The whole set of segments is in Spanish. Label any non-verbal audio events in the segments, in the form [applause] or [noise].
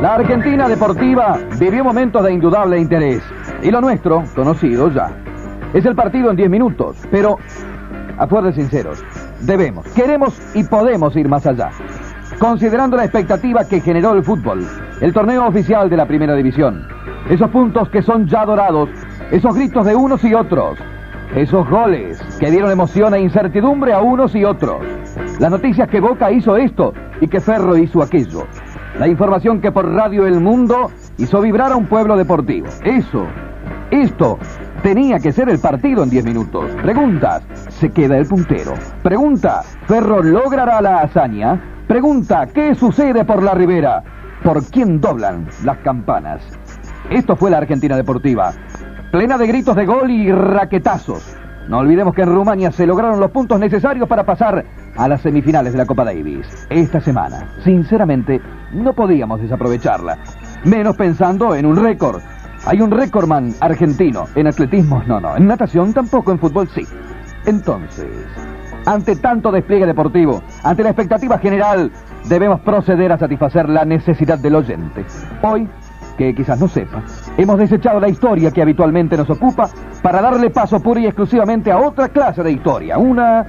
La Argentina deportiva vivió momentos de indudable interés. Y lo nuestro, conocido ya. Es el partido en 10 minutos, pero, a fuerza sinceros, debemos, queremos y podemos ir más allá. Considerando la expectativa que generó el fútbol, el torneo oficial de la primera división, esos puntos que son ya dorados, esos gritos de unos y otros, esos goles que dieron emoción e incertidumbre a unos y otros, las noticias que Boca hizo esto y que Ferro hizo aquello, la información que por Radio El Mundo hizo vibrar a un pueblo deportivo. Eso, esto, tenía que ser el partido en 10 minutos. Preguntas, ¿se queda el puntero? Pregunta, ¿Ferro logrará la hazaña? Pregunta, ¿qué sucede por la ribera? ¿Por quién doblan las campanas? Esto fue la Argentina Deportiva, plena de gritos de gol y raquetazos. No olvidemos que en Rumania se lograron los puntos necesarios para pasar a las semifinales de la Copa Davis. Esta semana, sinceramente, no podíamos desaprovecharla. Menos pensando en un récord. Hay un récordman argentino. En atletismo, no, no. En natación tampoco, en fútbol sí. Entonces, ante tanto despliegue deportivo, ante la expectativa general, debemos proceder a satisfacer la necesidad del oyente. Hoy, que quizás no sepa, hemos desechado la historia que habitualmente nos ocupa para darle paso pura y exclusivamente a otra clase de historia, una,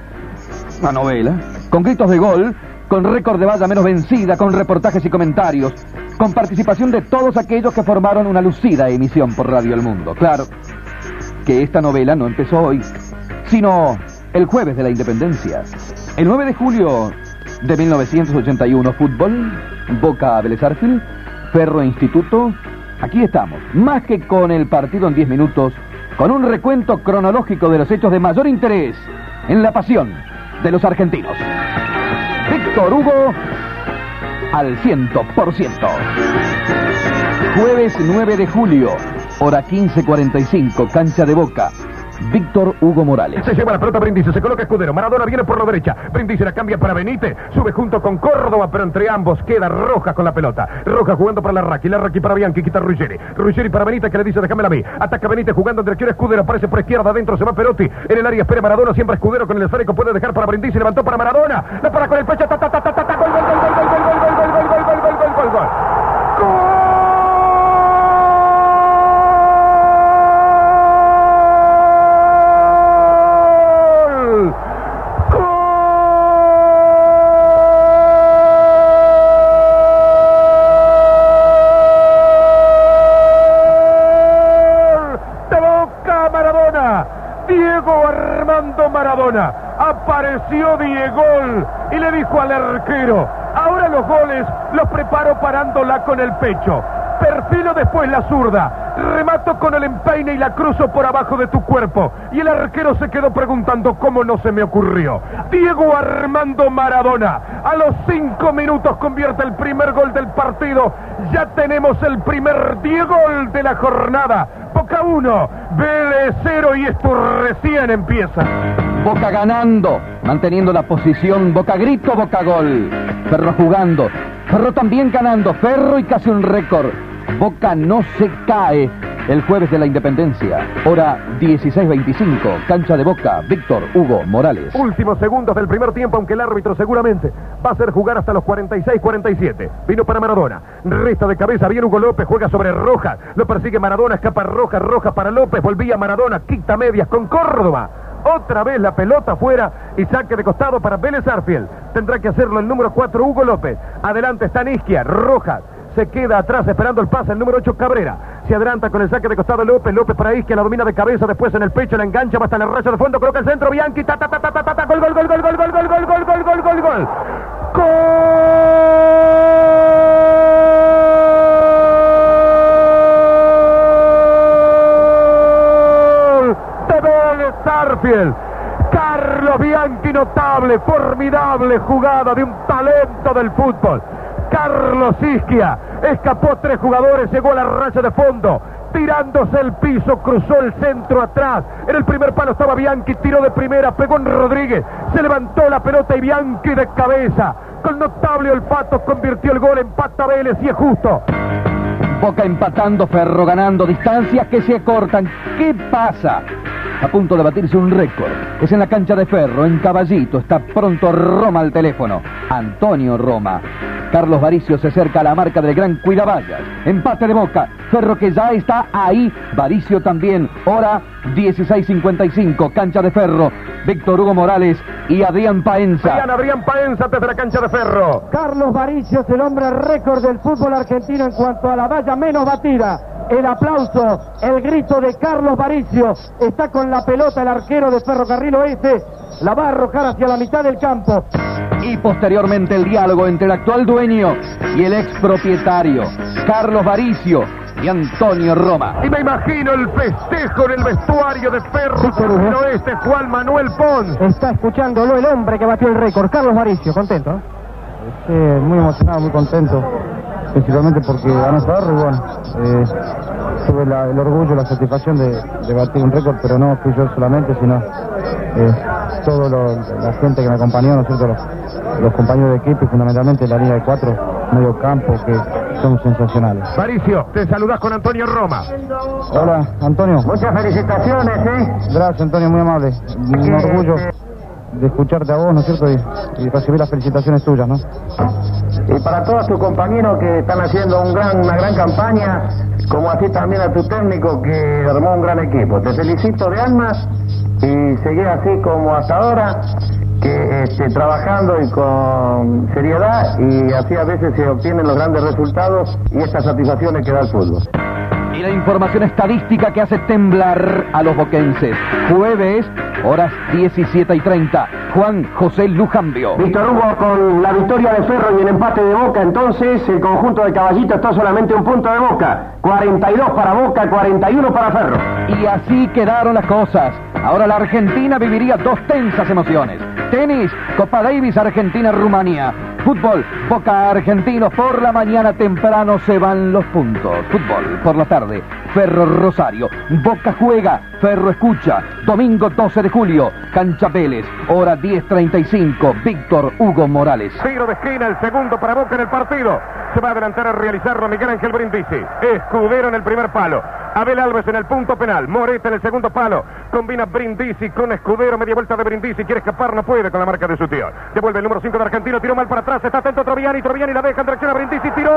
una novela, con gritos de gol, con récord de valla menos vencida, con reportajes y comentarios, con participación de todos aquellos que formaron una lucida emisión por Radio El Mundo. Claro que esta novela no empezó hoy, sino el jueves de la independencia. El 9 de julio de 1981, fútbol, Boca Vélez Ferro Instituto, aquí estamos, más que con el partido en 10 minutos, con un recuento cronológico de los hechos de mayor interés en la pasión de los argentinos. Víctor Hugo al 100%. Jueves 9 de julio, hora 15.45, cancha de Boca. Víctor Hugo Morales. Se lleva la pelota Brindisi, se coloca Escudero. Maradona viene por la derecha. Brindisi la cambia para Benítez. Sube junto con Córdoba, pero entre ambos queda Roja con la pelota. Roja jugando para la Raki. La Raki para Bianchi, quita Ruggeri. Ruggeri para Benítez que le dice déjame la mí. Ataca Benítez jugando en dirección Escudero. Aparece por izquierda, adentro se va Perotti. En el área espera Maradona. Siempre Escudero con el esférico puede dejar para Brindisi. Levantó para Maradona. La para con el pecho. Ta, ta, ta, gol, gol, gol, gol, gol, gol, gol, Apareció Diego y le dijo al arquero, ahora los goles los preparo parándola con el pecho. Perfilo después la zurda. Remato con el empeine y la cruzo por abajo de tu cuerpo. Y el arquero se quedó preguntando cómo no se me ocurrió. Diego Armando Maradona. A los cinco minutos convierte el primer gol del partido. Ya tenemos el primer Diego de la jornada. Boca 1, Vélez 0 y esto recién empieza. Boca ganando, manteniendo la posición, Boca grito, Boca gol. Ferro jugando, Ferro también ganando, Ferro y casi un récord. Boca no se cae el jueves de la independencia. Hora 16.25, cancha de Boca, Víctor Hugo Morales. Últimos segundos del primer tiempo, aunque el árbitro seguramente va a hacer jugar hasta los 46-47. Vino para Maradona, resta de cabeza, viene Hugo López, juega sobre Rojas, lo persigue Maradona, escapa Rojas, Rojas para López, volvía Maradona, quita medias con Córdoba. Otra vez la pelota fuera y saque de costado para Vélez Arfiel. Tendrá que hacerlo el número 4 Hugo López. Adelante está Nisquia, Rojas. Se queda atrás esperando el pase el número 8 Cabrera. Se adelanta con el saque de costado López. López para Isquia, la domina de cabeza. Después en el pecho la engancha. Va hasta el rayo de fondo. Coloca el centro. Bianchi. Ta, ta, ta, ta, gol, gol, gol, gol, gol, gol, gol, gol, gol, gol, gol, gol, gol. Gol de Arfiel. Carlos Bianchi, notable, formidable jugada de un talento del fútbol. Carlos Isquia escapó tres jugadores, llegó a la raya de fondo, tirándose el piso, cruzó el centro atrás. En el primer palo estaba Bianchi, tiró de primera, pegó en Rodríguez, se levantó la pelota y Bianchi de cabeza. Con notable olfato convirtió el gol, empata Vélez y es justo. Boca empatando, Ferro ganando, distancias que se acortan. ¿Qué pasa? A punto de batirse un récord. Es en la cancha de Ferro, en Caballito. Está pronto Roma al teléfono. Antonio Roma. Carlos Varicio se acerca a la marca del gran Cuidavallas. Empate de Boca. Ferro que ya está ahí. Varicio también. Hora 16.55. Cancha de Ferro. Víctor Hugo Morales y Adrián Paenza. Adrián, Adrián Paenza desde la cancha de Ferro. Carlos Varicio es el hombre récord del fútbol argentino en cuanto a la valla menos batida. El aplauso, el grito de Carlos Varicio. Está con la pelota el arquero de Ferrocarril Oeste. La va a arrojar hacia la mitad del campo. Y posteriormente el diálogo entre el actual dueño y el expropietario, Carlos Varicio y Antonio Roma. Y me imagino el festejo en el vestuario de Ferro Sí, pero- Carril Oeste, Juan Manuel Pons. Está escuchándolo el hombre que batió el récord, Carlos Varicio. Contento. ¿eh? Sí, muy emocionado, muy contento, principalmente porque ganó Ferro y bueno, eh, tuve la- el orgullo, la satisfacción de, de batir un récord, pero no fui yo solamente, sino eh, toda la gente que me acompañó, ¿no es cierto? Los, los compañeros de equipo y fundamentalmente la línea de cuatro, medio campo, que son sensacionales. Varicio, te saludas con Antonio Roma. Hola, Antonio. Muchas felicitaciones, ¿eh? Gracias, Antonio, muy amable. Un orgullo de escucharte a vos, ¿no es cierto? Y, y recibir las felicitaciones tuyas, ¿no? Y para todos tus compañeros que están haciendo un gran, una gran campaña, como así también a tu técnico que armó un gran equipo. Te felicito de almas y seguí así como hasta ahora, que este, trabajando y con seriedad y así a veces se obtienen los grandes resultados y estas satisfacciones que da el fútbol. Y la información estadística que hace temblar a los boquenses. Jueves, horas 17 y 30. Juan José Lujambio. Víctor Hugo con la victoria de Ferro y el empate de Boca, entonces el conjunto de Caballito está solamente un punto de Boca. 42 para Boca, 41 para Ferro. Y así quedaron las cosas. Ahora la Argentina viviría dos tensas emociones. Tenis, Copa Davis, Argentina-Rumania. Fútbol, Boca Argentinos. Por la mañana temprano se van los puntos. Fútbol, por la tarde, Ferro Rosario. Boca juega, Ferro escucha. Domingo 12 de julio, Cancha Vélez. Hora 10.35, Víctor Hugo Morales. Tiro de esquina, el segundo para Boca en el partido. Se va a adelantar a realizarlo Miguel Ángel Brindisi. Escudero en el primer palo. Abel Alves en el punto penal. Moreta en el segundo palo. Combina Brindisi con Escudero. Media vuelta de Brindisi. Quiere escapar, no puede con la marca de su tío. Devuelve el número 5 de Argentino. Tiró mal para atrás. Está atento Troviani. Troviani la deja en dirección a Brindisi. Tiró.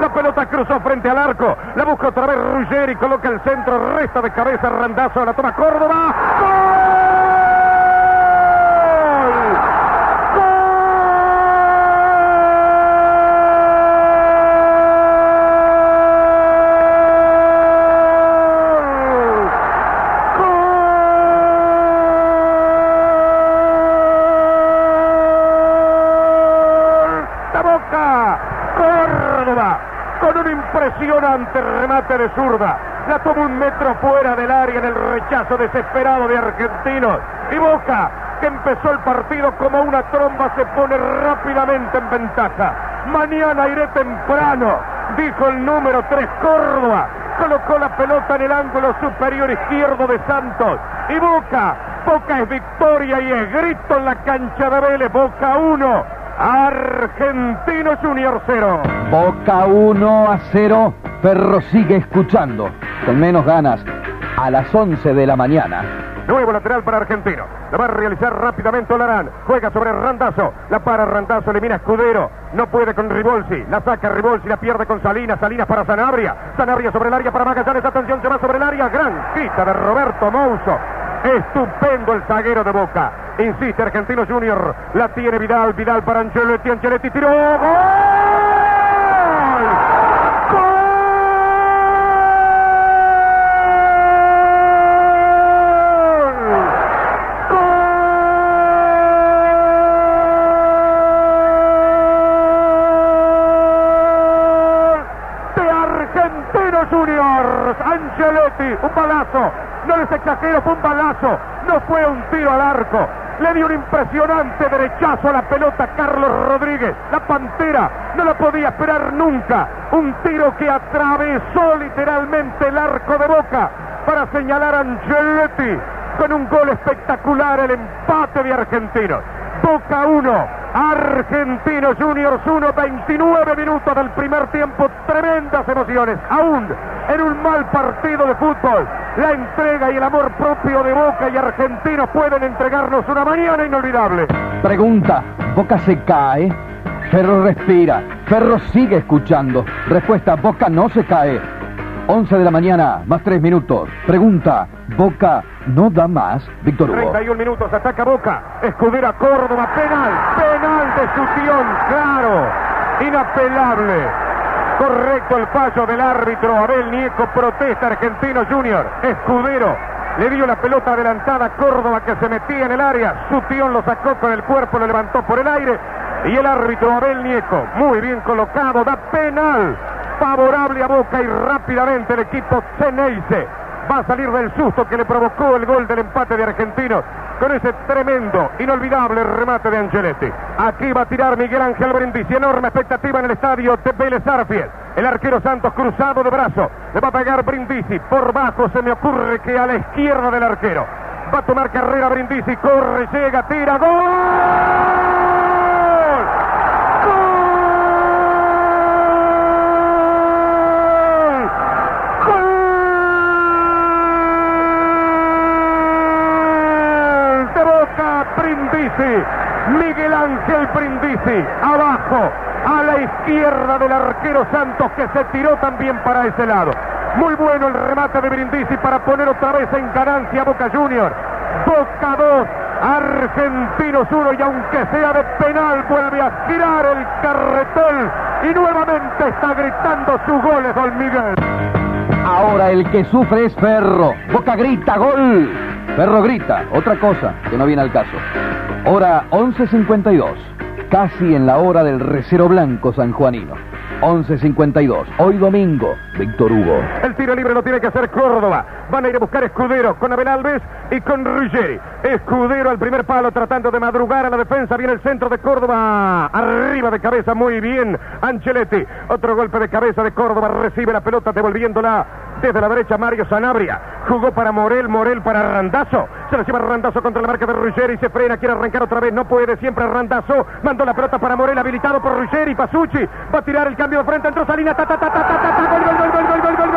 La pelota cruzó frente al arco. La busca otra vez Ruggeri. Coloca el centro. Resta de cabeza. Randazo. La toma Córdoba. ¡Gol! ¡La boca! ¡Córdoba! Con un impresionante remate de zurda. La toma un metro fuera del área en el rechazo desesperado de Argentinos. Y Boca, que empezó el partido como una tromba, se pone rápidamente en ventaja. Mañana iré temprano, dijo el número 3 Córdoba. Colocó la pelota en el ángulo superior izquierdo de Santos. Y Boca, Boca es victoria y es grito en la cancha de Vélez. Boca 1, Argentino Junior 0. Boca 1 a 0. Ferro sigue escuchando. Con menos ganas. A las 11 de la mañana. Nuevo lateral para Argentino. La va a realizar rápidamente Olarán. Juega sobre Randazo. La para Randazo, elimina Escudero. No puede con Ribolsi. La saca Ribolsi, la pierde con Salinas. Salinas para Sanabria. Sanabria sobre el área para Magallanes. Atención, se va sobre el área. Gran quita de Roberto Mouso. Estupendo el zaguero de Boca. Insiste Argentino Junior. La tiene Vidal. Vidal para Ancelotti. Ancelotti tiró. Juniors. Ancelotti, un balazo. No les exagero, fue un balazo. No fue un tiro al arco. Le dio un impresionante derechazo a la pelota Carlos Rodríguez. La pantera no la podía esperar nunca. Un tiro que atravesó literalmente el arco de boca para señalar a Ancelotti con un gol espectacular el empate de Argentinos. Boca 1, Argentinos Juniors 1, 29 minutos del primer tiempo, tremendas emociones, aún en un mal partido de fútbol. La entrega y el amor propio de Boca y Argentinos pueden entregarnos una mañana inolvidable. Pregunta. Boca se cae. Ferro respira. Ferro sigue escuchando. Respuesta, Boca no se cae. 11 de la mañana, más 3 minutos. Pregunta, Boca no da más. Víctor Hugo. 31 minutos, ataca Boca. Escudera Córdoba, penal, penal de Sutión, claro, inapelable. Correcto el fallo del árbitro Abel Nieco, protesta Argentino Junior. Escudero le dio la pelota adelantada a Córdoba que se metía en el área. Sutión lo sacó con el cuerpo, lo levantó por el aire. Y el árbitro Abel Nieco, muy bien colocado, da penal favorable a Boca y rápidamente el equipo Ceneice va a salir del susto que le provocó el gol del empate de Argentinos con ese tremendo, inolvidable remate de Angeletti. Aquí va a tirar Miguel Ángel Brindisi, enorme expectativa en el estadio de Vélez Arfiel. El arquero Santos cruzado de brazo, le va a pegar Brindisi, por bajo se me ocurre que a la izquierda del arquero. Va a tomar carrera Brindisi, corre, llega, tira, gol. Miguel Ángel Brindisi, abajo, a la izquierda del arquero Santos que se tiró también para ese lado. Muy bueno el remate de Brindisi para poner otra vez en ganancia a Boca Junior. Boca 2, Argentinos 1 y aunque sea de penal vuelve a girar el carretón y nuevamente está gritando sus goles Don Miguel. Ahora el que sufre es Ferro. Boca grita, gol. Ferro grita, otra cosa que no viene al caso. Hora 11.52, casi en la hora del recero blanco sanjuanino. 11.52, hoy domingo, Víctor Hugo. El tiro libre lo tiene que hacer Córdoba. Van a ir a buscar Escudero con Abel Alves y con Ruggeri. Escudero al primer palo tratando de madrugar a la defensa. Viene el centro de Córdoba. Arriba de cabeza, muy bien. Ancelotti. Otro golpe de cabeza de Córdoba. Recibe la pelota devolviéndola desde la derecha Mario Sanabria. Jugó para Morel, Morel para Randazo. Se la lleva Randazo contra la marca de Ruggeri. Se frena, quiere arrancar otra vez. No puede, siempre Randazo. Mandó la pelota para Morel, habilitado por Ruggeri. Pasucci va a tirar el cambio de frente. Entró Salina. Ta, gol, gol, gol, gol, gol.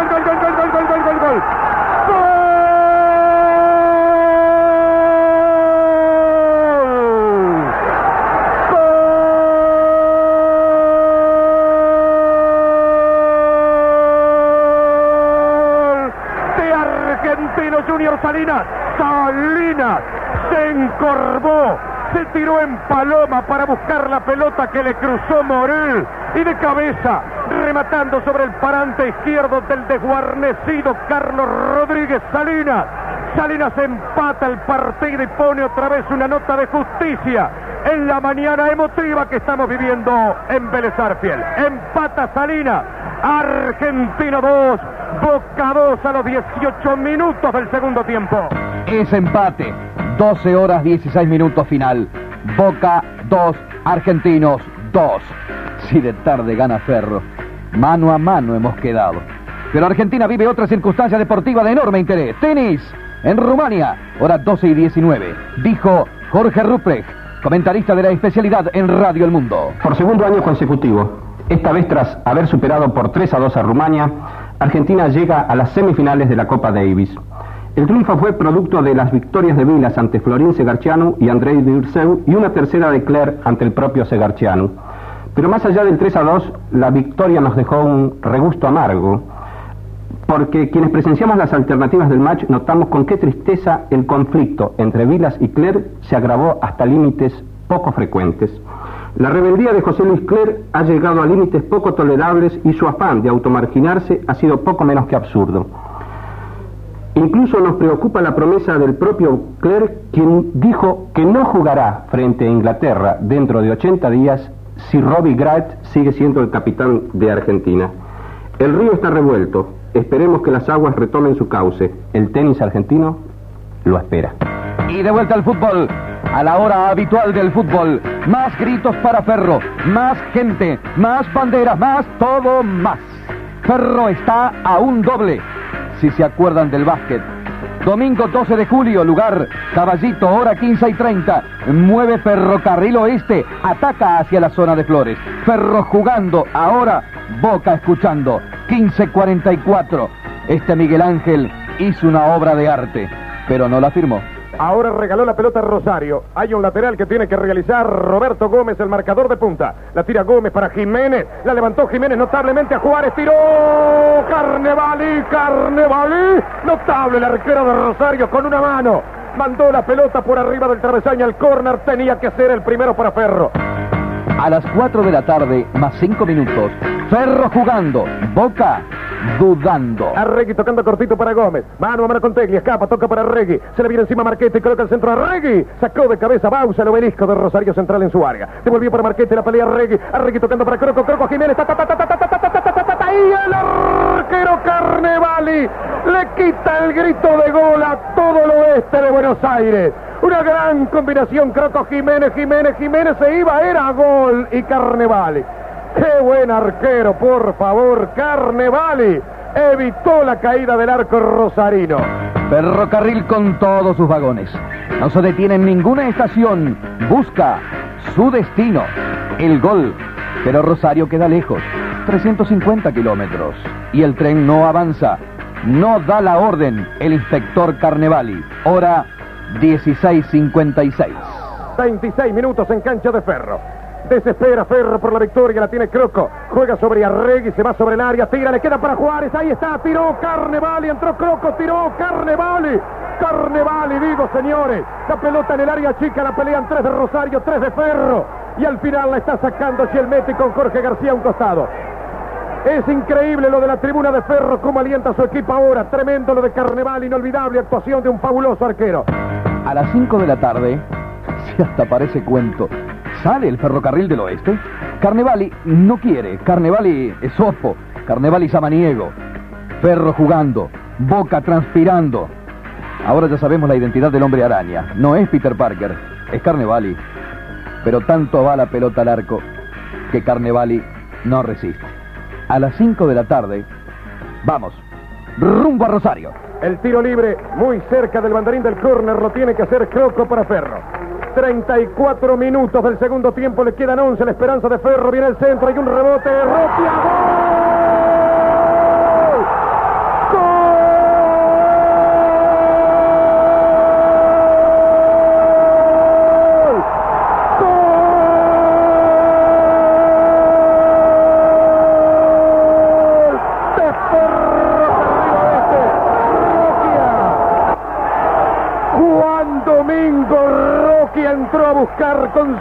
Se encorvó, se tiró en paloma para buscar la pelota que le cruzó Morel y de cabeza, rematando sobre el parante izquierdo del desguarnecido Carlos Rodríguez Salinas. Salinas empata el partido y pone otra vez una nota de justicia en la mañana emotiva que estamos viviendo en Vélez Arfiel. Empata Salinas, Argentina 2, Boca 2 a los 18 minutos del segundo tiempo. Es empate, 12 horas 16 minutos final. Boca 2, Argentinos 2. Si de tarde gana Ferro, mano a mano hemos quedado. Pero Argentina vive otra circunstancia deportiva de enorme interés. Tenis en Rumania, horas 12 y 19. Dijo Jorge Ruprecht, comentarista de la especialidad en Radio El Mundo. Por segundo año consecutivo, esta vez tras haber superado por 3 a 2 a Rumania, Argentina llega a las semifinales de la Copa Davis. El triunfo fue producto de las victorias de Vilas ante Florín Segarcianu y Andrei Dirseu y una tercera de Claire ante el propio Segarcianu. Pero más allá del 3 a 2, la victoria nos dejó un regusto amargo, porque quienes presenciamos las alternativas del match notamos con qué tristeza el conflicto entre Vilas y Claire se agravó hasta límites poco frecuentes. La rebeldía de José Luis Cler ha llegado a límites poco tolerables y su afán de automarginarse ha sido poco menos que absurdo. Incluso nos preocupa la promesa del propio Cler, quien dijo que no jugará frente a Inglaterra dentro de 80 días si Robbie Grant sigue siendo el capitán de Argentina. El río está revuelto, esperemos que las aguas retomen su cauce. El tenis argentino lo espera. Y de vuelta al fútbol, a la hora habitual del fútbol. Más gritos para Ferro, más gente, más banderas, más todo más. Ferro está a un doble, si se acuerdan del básquet. Domingo 12 de julio, lugar Caballito, hora 15 y 30. Mueve Ferrocarril Oeste, ataca hacia la zona de Flores. Ferro jugando, ahora Boca escuchando. 15.44. Este Miguel Ángel hizo una obra de arte, pero no la firmó. Ahora regaló la pelota a Rosario. Hay un lateral que tiene que realizar Roberto Gómez, el marcador de punta. La tira Gómez para Jiménez. La levantó Jiménez notablemente a Juárez. Tiró Carnevali, Carnevali. Notable el arquero de Rosario con una mano. Mandó la pelota por arriba del travesaño al córner. Tenía que ser el primero para Ferro. A las 4 de la tarde, más 5 minutos, Ferro jugando, Boca dudando. Arregui tocando cortito para Gómez. Mano a mano con Tegli. Escapa, toca para Arregui. Se le viene encima Marquete y coloca el centro a Arregui. Sacó de cabeza Bausa el obelisco de Rosario Central en su área. Devolvió para Marquete la pelea Arregui. Arregui tocando para Croco. Croco Jiménez. Ta, ta, ta, ta, ta, ta, ta, y el arquero Carnevali le quita el grito de gol a todo el oeste de Buenos Aires. Una gran combinación. Croco Jiménez, Jiménez, Jiménez se iba. Era gol y Carnevali. ¡Qué buen arquero, por favor! Carnevali evitó la caída del arco rosarino. Ferrocarril con todos sus vagones. No se detiene en ninguna estación. Busca su destino, el gol. Pero Rosario queda lejos, 350 kilómetros. Y el tren no avanza. No da la orden el inspector Carnevali. Hora 16.56. 26 minutos en cancha de ferro. Desespera Ferro por la victoria, la tiene Croco. Juega sobre Arregui, se va sobre el área, tira, le queda para Juárez. Ahí está, tiró Carnevali, entró Croco, tiró Carnevali. Carnevali, digo señores. La pelota en el área chica, la pelean tres de Rosario, tres de Ferro. Y al final la está sacando Chielmetti con Jorge García a un costado. Es increíble lo de la tribuna de Ferro, cómo alienta su equipo ahora. Tremendo lo de Carnevali, inolvidable actuación de un fabuloso arquero. A las 5 de la tarde, [laughs] si hasta parece cuento, ¿Sale el ferrocarril del oeste? Carnevali no quiere. Carnevali es ojo. Carnevali samaniego. Ferro jugando. Boca transpirando. Ahora ya sabemos la identidad del hombre araña. No es Peter Parker, es Carnevali. Pero tanto va la pelota al arco que Carnevali no resiste. A las 5 de la tarde, vamos, rumbo a Rosario. El tiro libre muy cerca del banderín del córner lo tiene que hacer Croco para Ferro. 34 minutos del segundo tiempo, le quedan 11, la esperanza de Ferro, viene el centro, hay un rebote, Rotia, ¡gol!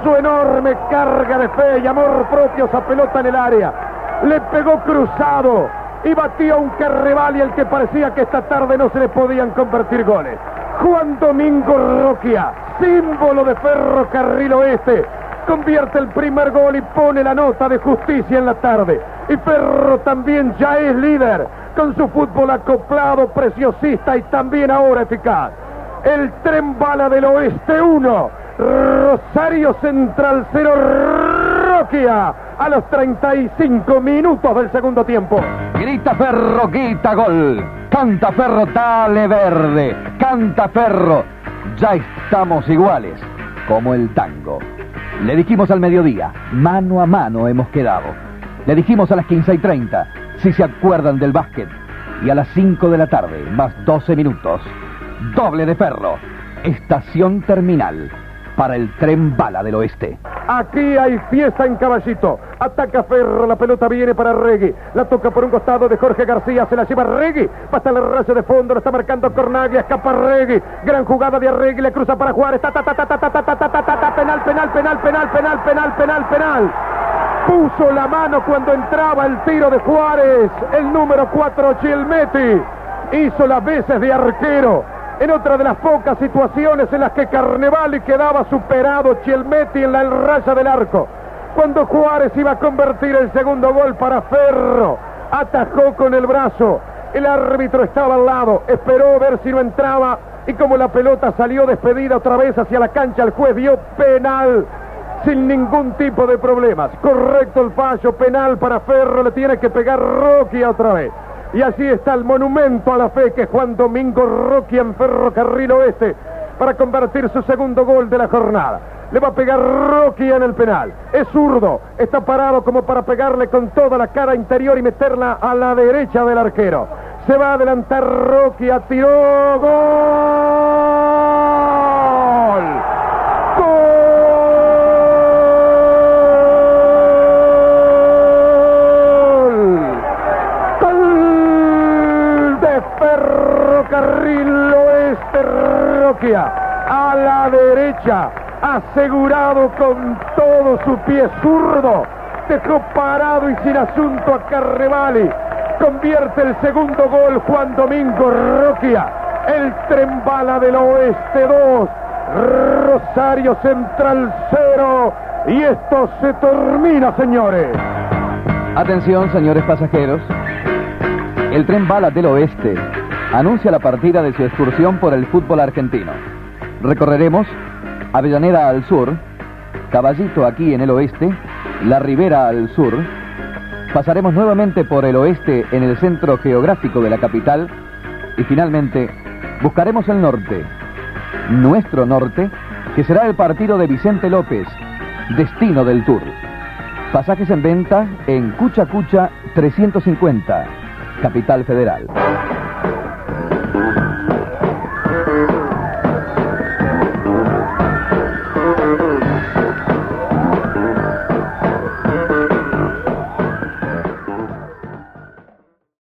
Su enorme carga de fe y amor propio esa pelota en el área. Le pegó cruzado y batió a un Carrevali al que parecía que esta tarde no se le podían convertir goles. Juan Domingo Roquia, símbolo de Ferrocarril Oeste, convierte el primer gol y pone la nota de justicia en la tarde. Y Ferro también ya es líder con su fútbol acoplado, preciosista y también ahora eficaz. El tren bala del oeste 1. Rosario Central 0. Roquia a los 35 minutos del segundo tiempo. Grita Ferro, grita gol. Canta Ferro, dale verde. Canta Ferro. Ya estamos iguales, como el tango. Le dijimos al mediodía, mano a mano hemos quedado. Le dijimos a las 15 y 30, si se acuerdan del básquet. Y a las 5 de la tarde, más 12 minutos, doble de Ferro. Estación terminal para el tren bala del oeste. Aquí hay fiesta en Caballito. Ataca Ferro, la pelota viene para Regui. La toca por un costado de Jorge García, se la lleva Regui. Pasa el rayo de fondo, lo está marcando Cornaglia, escapa Regui. Gran jugada de Arregui, le cruza para Juárez. Penal, penal, penal, penal, penal, penal, penal, penal. Puso la mano cuando entraba el tiro de Juárez. El número 4, Chilmetti. Hizo las veces de arquero en otra de las pocas situaciones en las que Carnevali quedaba superado Chielmetti en la raya del arco. Cuando Juárez iba a convertir el segundo gol para Ferro, atajó con el brazo. El árbitro estaba al lado, esperó ver si no entraba y como la pelota salió despedida otra vez hacia la cancha, el juez dio penal sin ningún tipo de problemas. Correcto el fallo, penal para Ferro, le tiene que pegar Rocky otra vez. Y así está el monumento a la fe que Juan Domingo Rocky en Ferrocarril Oeste para convertir su segundo gol de la jornada. Le va a pegar Rocky en el penal. Es zurdo. Está parado como para pegarle con toda la cara interior y meterla a la derecha del arquero. Se va a adelantar Rocky. Tiró. ¡Gol! A la derecha, asegurado con todo su pie zurdo, dejó parado y sin asunto a Carrevali. Convierte el segundo gol Juan Domingo Roquia. El tren bala del oeste 2. Rosario Central 0. Y esto se termina, señores. Atención, señores pasajeros. El tren bala del oeste anuncia la partida de su excursión por el fútbol argentino. Recorreremos Avellaneda al sur, Caballito aquí en el oeste, La Ribera al sur, pasaremos nuevamente por el oeste en el centro geográfico de la capital y finalmente buscaremos el norte, nuestro norte, que será el partido de Vicente López, destino del tour. Pasajes en venta en Cucha Cucha 350, Capital Federal.